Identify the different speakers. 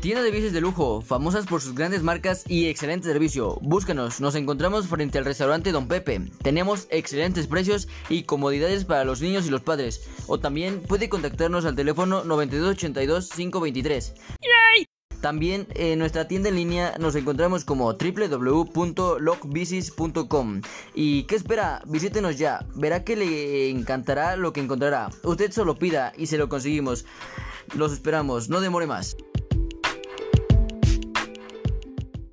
Speaker 1: Tienda de bicis de lujo, famosas por sus grandes marcas y excelente servicio. Búscanos, nos encontramos frente al restaurante Don Pepe. Tenemos excelentes precios y comodidades para los niños y los padres. O también puede contactarnos al teléfono 9282 523. También en nuestra tienda en línea nos encontramos como www.lockbicis.com. ¿Y qué espera? Visítenos ya. Verá que le encantará lo que encontrará. Usted solo pida y se lo conseguimos. Los esperamos, no demore más.